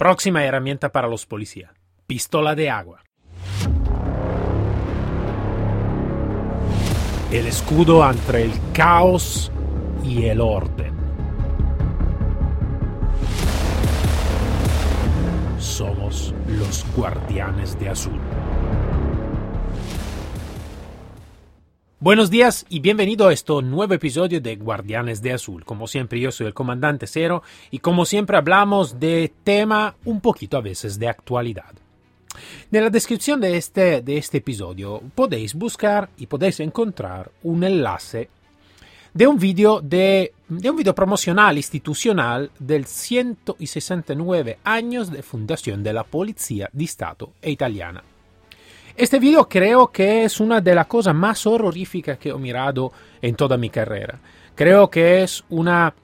Próxima herramienta para los policías. Pistola de agua. El escudo entre el caos y el orden. Somos los guardianes de azul. Buenos días y bienvenido a este nuevo episodio de Guardianes de Azul. Como siempre yo soy el comandante Cero y como siempre hablamos de tema un poquito a veces de actualidad. En la descripción de este, de este episodio podéis buscar y podéis encontrar un enlace de un video de, de un video promocional institucional del 169 años de fundación de la Policía de Estado italiana. Este video creo que es una de las cosas más horroríficas que he mirado en toda mi carrera. Creo que es una,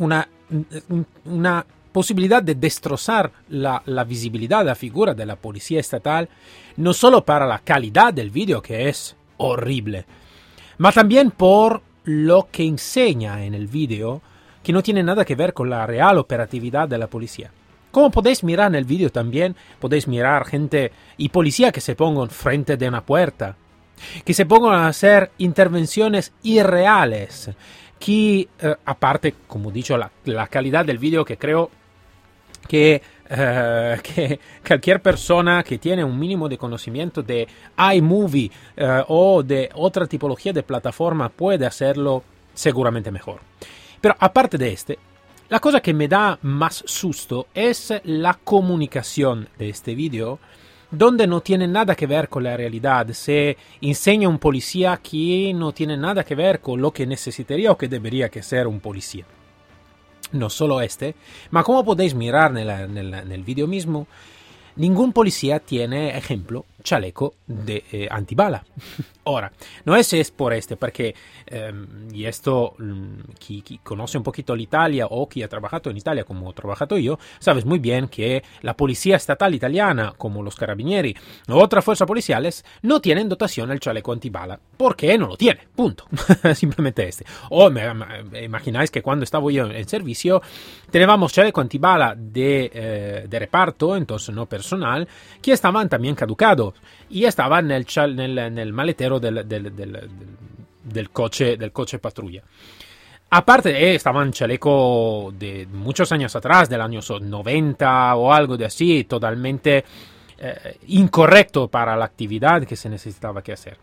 una, una posibilidad de destrozar la, la, visibilidad, la figura de la policía estatal, no solo para la calidad del video, que es horrible, ma también por lo que enseña en el video, que no tiene nada que ver con la real operatividad de la policía. Como podéis mirar en el vídeo también, podéis mirar gente y policía que se pongan frente de una puerta, que se pongan a hacer intervenciones irreales, que eh, aparte, como he dicho, la, la, calidad del vídeo que creo que, eh, que, cualquier persona que tiene un mínimo de conocimiento de iMovie eh, o de otra tipología de plataforma puede hacerlo seguramente mejor. Pero aparte de este, la cosa que me da más susto es la comunicación de este video, donde no tiene nada que ver con la realidad. Se enseña un policía que no tiene nada que ver con lo que necesitaría o que debería que ser un policía. No solo este, ma como podéis mirar en el video mismo, ningún policía tiene, ejemplo, chaleco de eh, antibala. Ahora, no es, es por este, porque, eh, y esto, quien, quien, conoce un poquito l'Italia o quien ha trabajado en Italia como he trabajado yo, sabes muy bien que la policía estatal italiana, como los carabinieri o otras fuerzas policiales, no tienen dotación al chaleco antibala. ¿Por qué no lo tiene? Punto. Simplemente este. O me, me, imagináis que cuando estaba yo en servicio, teníamos chaleco antibala de, eh, de reparto, entonces no personal, que estaban también caducados y estaba en el, en maletero del, coche, patrulla. Aparte de estaban chaleco de muchos años atrás, del año 90 o algo de así, totalmente eh, incorrecto para la actividad que se necesitaba que hacer.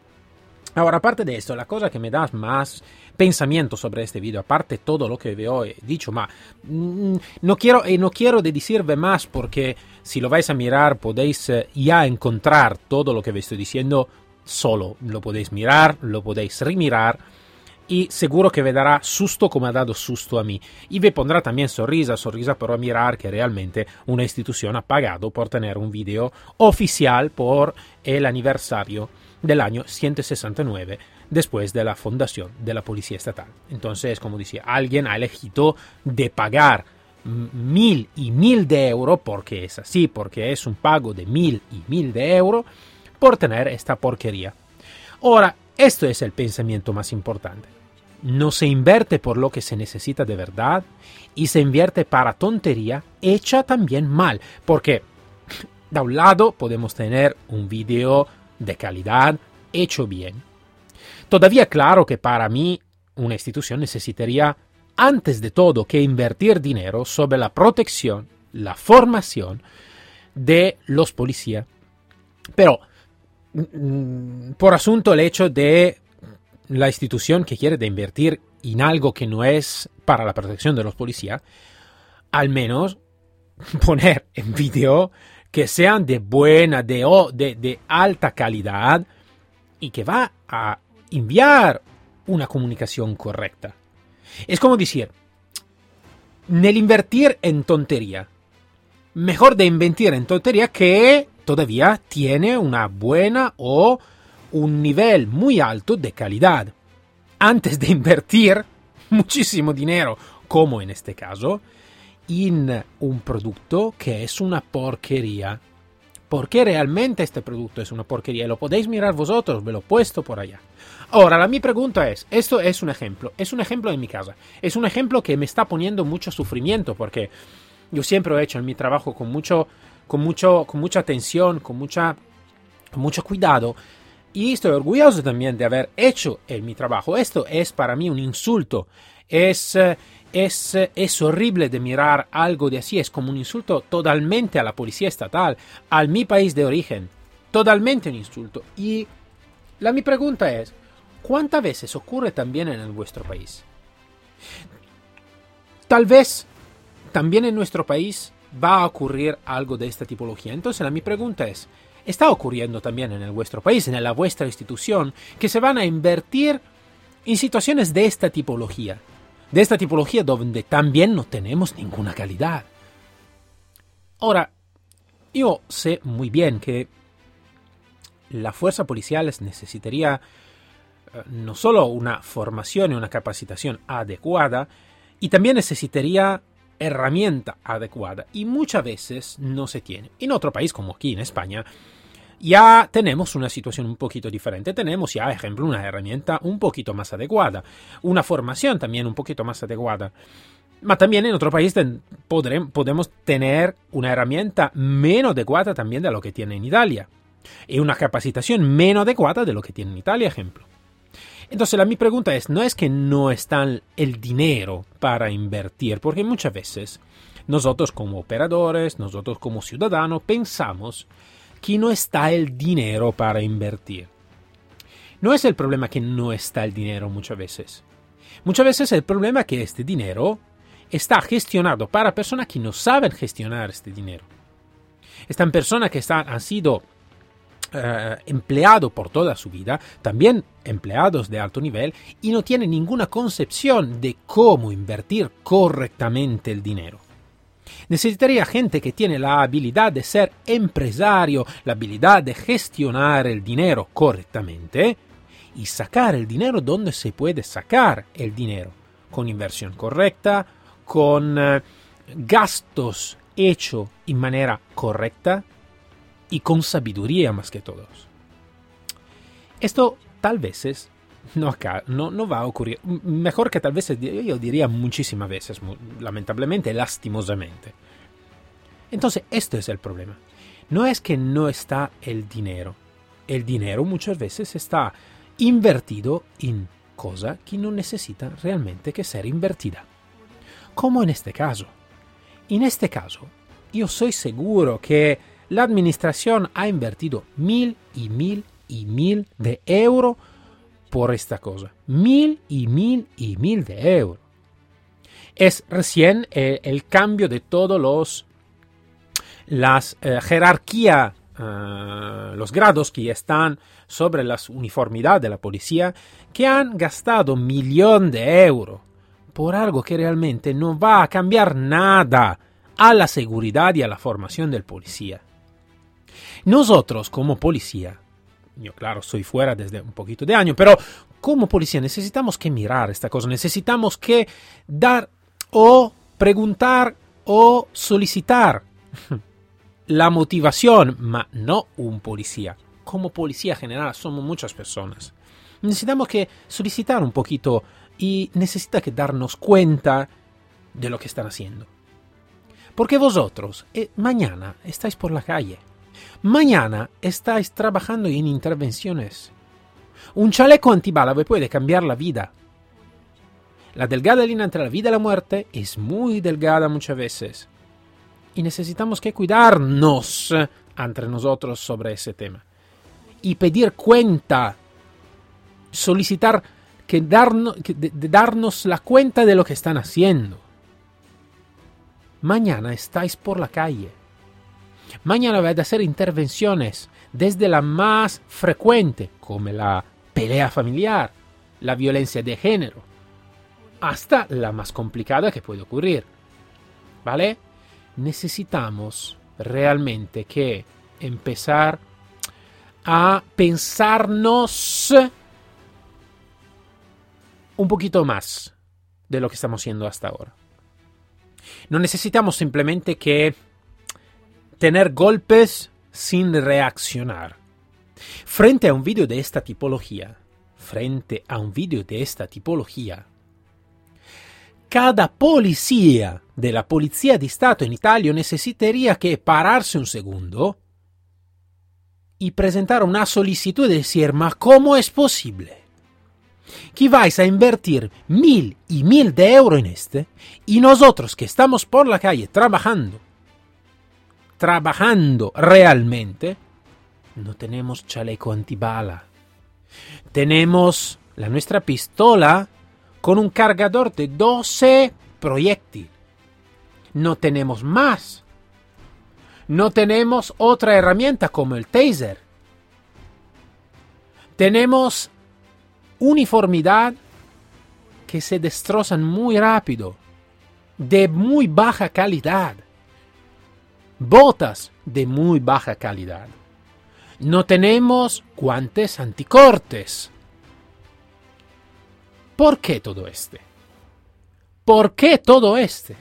Ahora, aparte de esto, la cosa que me da más pensamiento sobre este video, aparte todo lo que veo he dicho, ma mm, no quiero, eh, no quiero de decirme más porque si lo vais a mirar podéis eh, ya encontrar todo lo que estoy diciendo solo. Lo podéis mirar, lo podéis remirar y seguro que me dará susto como ha dado susto a mí. Y me pondrá también sonrisa, sonrisa para mirar que realmente una institución ha pagado por tener un video oficial por el aniversario del año 169 después de la fundación de la Policía Estatal. Entonces, como decía, alguien ha elegido de pagar mil y mil de euros, porque es así, porque es un pago de mil y mil de euros, por tener esta porquería. Ahora, esto es el pensamiento más importante. No se invierte por lo que se necesita de verdad y se invierte para tontería hecha también mal, porque de un lado podemos tener un video de calidad hecho bien. Todavía claro que para mí una institución necesitaría antes de todo que invertir dinero sobre la protección, la formación de los policías. Pero mm, por asunto el hecho de la institución que quiere de invertir en algo que no es para la protección de los policías, al menos poner en vídeo que sean de buena, de, de, de alta calidad y que va a enviar una comunicación correcta. Es como decir, el invertir en tontería, mejor de invertir en tontería que todavía tiene una buena o un nivel muy alto de calidad. Antes de invertir muchísimo dinero, como en este caso, en un producto que es una porquería. Porque realmente este producto es una porquería. Lo podéis mirar vosotros, me lo he puesto por allá. Ahora, la mi pregunta es, esto es un ejemplo, es un ejemplo en mi casa, es un ejemplo que me está poniendo mucho sufrimiento porque Yo siempre he hecho en mi trabajo con mucho, con mucho, con mucha atención, con mucha, mucho cuidado. Y estoy orgulloso también de haber hecho mi trabajo. Esto es para mí un insulto. Es, es, es horrible de mirar algo de así. Es como un insulto totalmente a la policía estatal, a mi país de origen. Totalmente un insulto. Y la mi pregunta es, ¿cuántas veces ocurre también en vuestro país? Tal vez también en nuestro país va a ocurrir algo de esta tipología. Entonces la mi pregunta es, ¿está ocurriendo también en el vuestro país, en la vuestra institución, que se van a invertir en situaciones de esta tipología? De esta tipología donde también no tenemos ninguna calidad. Ahora, yo sé muy bien que la fuerza policial necesitaría eh, no solo una formación y una capacitación adecuada, y también necesitaría herramienta adecuada y muchas veces no se tiene. En otro país como aquí en España ya tenemos una situación un poquito diferente. Tenemos ya, ejemplo, una herramienta un poquito más adecuada, una formación también un poquito más adecuada. Pero también en otro país podemos tener una herramienta menos adecuada también de lo que tiene en Italia. Y una capacitación menos adecuada de lo que tiene en Italia, ejemplo. Entonces la mi pregunta es, no es que no está el dinero para invertir, porque muchas veces nosotros como operadores, nosotros como ciudadanos pensamos que no está el dinero para invertir. No es el problema que no está el dinero muchas veces. Muchas veces el problema es que este dinero está gestionado para personas que no saben gestionar este dinero. Están personas que han sido eh, empleado por toda su vida, también empleados de alto nivel, y no tienen ninguna concepción de cómo invertir correctamente el dinero. Necesitaría gente que tiene la habilidad de ser empresario, la habilidad de gestionar el dinero correctamente y sacar el dinero donde se puede sacar el dinero, con inversión correcta, con eh, gastos hechos en manera correcta, y con sabiduría más que todos. Esto tal vez no, no, no va a ocurrir. Mejor que tal vez yo diría muchísimas veces, lamentablemente, lastimosamente. Entonces, esto es el problema. No es que no está el dinero. El dinero muchas veces está invertido en cosas que no necesitan realmente que ser invertida. Como en este caso. En este caso, yo soy seguro que la administración ha invertido mil y mil y mil de euros por esta cosa. Mil y mil y mil de euros. Es recién eh, el cambio de todos los las eh, jerarquía, eh, los grados que están sobre la uniformidad de la policía, que han gastado millón de euros por algo que realmente no va a cambiar nada a la seguridad y a la formación del policía. Nosotros como policía, yo claro, soy fuera desde un poquito de año, pero como policía necesitamos que mirar esta cosa, necesitamos que dar o preguntar o solicitar la motivación, ma no un policía. Como policía general somos muchas personas. Necesitamos que solicitar un poquito y necesita que darnos cuenta de lo que están haciendo. Porque vosotros eh, mañana estáis por la calle Mañana estáis trabajando en intervenciones. Un chaleco antibala puede cambiar la vida. La delgada línea entre la vida y la muerte es muy delgada muchas veces. Y necesitamos que cuidarnos entre nosotros sobre ese tema. Y pedir cuenta. Solicitar que darnos, darnos la cuenta de lo que están haciendo. Mañana estáis por la calle Mañana voy a hacer intervenciones desde la más frecuente, como la pelea familiar, la violencia de género, hasta la más complicada que puede ocurrir. ¿Vale? Necesitamos realmente que empezar a pensarnos un poquito más de lo que estamos haciendo hasta ahora. No necesitamos simplemente que tener golpes sin reaccionar. Frente a un vídeo de esta tipología, frente a un vídeo de esta tipología, cada policía de la Policía de Estado en Italia necesitaría que pararse un segundo y presentar una solicitud y decir, ma ¿cómo es posible? Que vais a invertir mil y mil de euros en este y nosotros que estamos por la calle trabajando, trabajando realmente, no tenemos chaleco antibala. Tenemos la nuestra pistola con un cargador de 12 proyectiles. No tenemos más. No tenemos otra herramienta como el taser. Tenemos uniformidad que se destrozan muy rápido, de muy baja calidad. Botas de muy baja calidad. No tenemos guantes anticortes. ¿Por qué todo este? ¿Por qué todo este?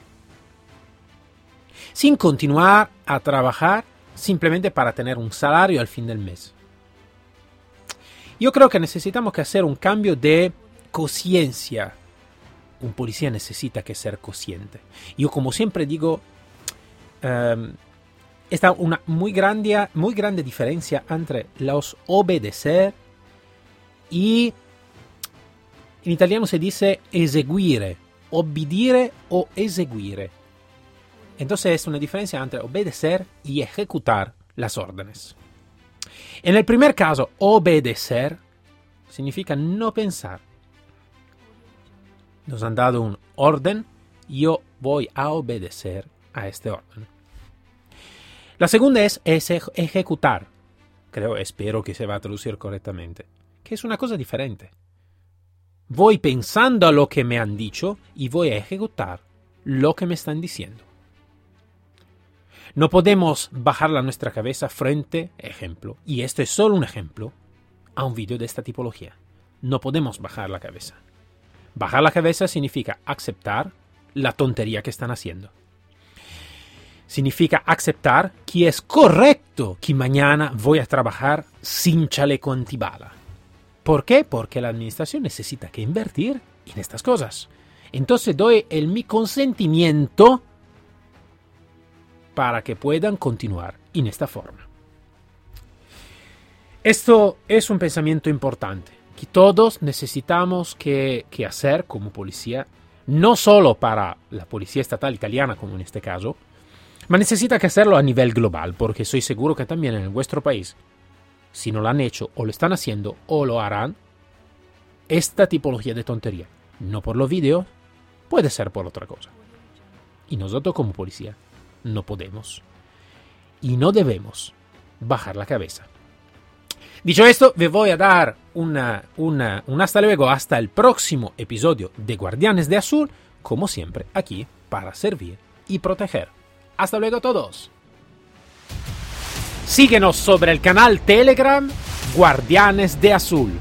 Sin continuar a trabajar simplemente para tener un salario al fin del mes. Yo creo que necesitamos que hacer un cambio de conciencia. Un policía necesita que ser consciente. Yo como siempre digo, um, está una muy grande, muy grande diferencia entre los obedecer y en italiano se dice eseguire, obbedire o eseguire. Entonces es una diferencia entre obedecer y ejecutar las órdenes. En el primer caso, obedecer significa no pensar. Nos han dado un orden, yo voy a obedecer a este orden. La segunda es, ejecutar. Creo, espero que se va a traducir correctamente. Que es una cosa diferente. Voy pensando a lo que me han dicho y voy a ejecutar lo que me están diciendo. No podemos bajar la nuestra cabeza frente, ejemplo, y este es solo un ejemplo, a un vídeo de esta tipología. No podemos bajar la cabeza. Bajar la cabeza significa aceptar la tontería que están haciendo. Significa aceptar que es correcto que mañana voy a trabajar sin chaleco antibala. ¿Por qué? Porque la administración necesita que invertir en estas cosas. Entonces doy el mi consentimiento para que puedan continuar en esta forma. Esto es un pensamiento importante que todos necesitamos que, hacer como policía, no solo para la policía estatal italiana como en este caso, pero necesita que hacerlo a nivel global, porque estoy seguro que también en vuestro país, si no lo han hecho o lo están haciendo o lo harán, esta tipología de tontería, no por los vídeos, puede ser por otra cosa. Y nosotros como policía no podemos y no debemos bajar la cabeza. Dicho esto, me voy a dar una, una, un hasta luego hasta el próximo episodio de Guardianes de Azul, como siempre aquí para servir y proteger. Hasta luego todos. Síguenos sobre el canal Telegram Guardianes de Azul.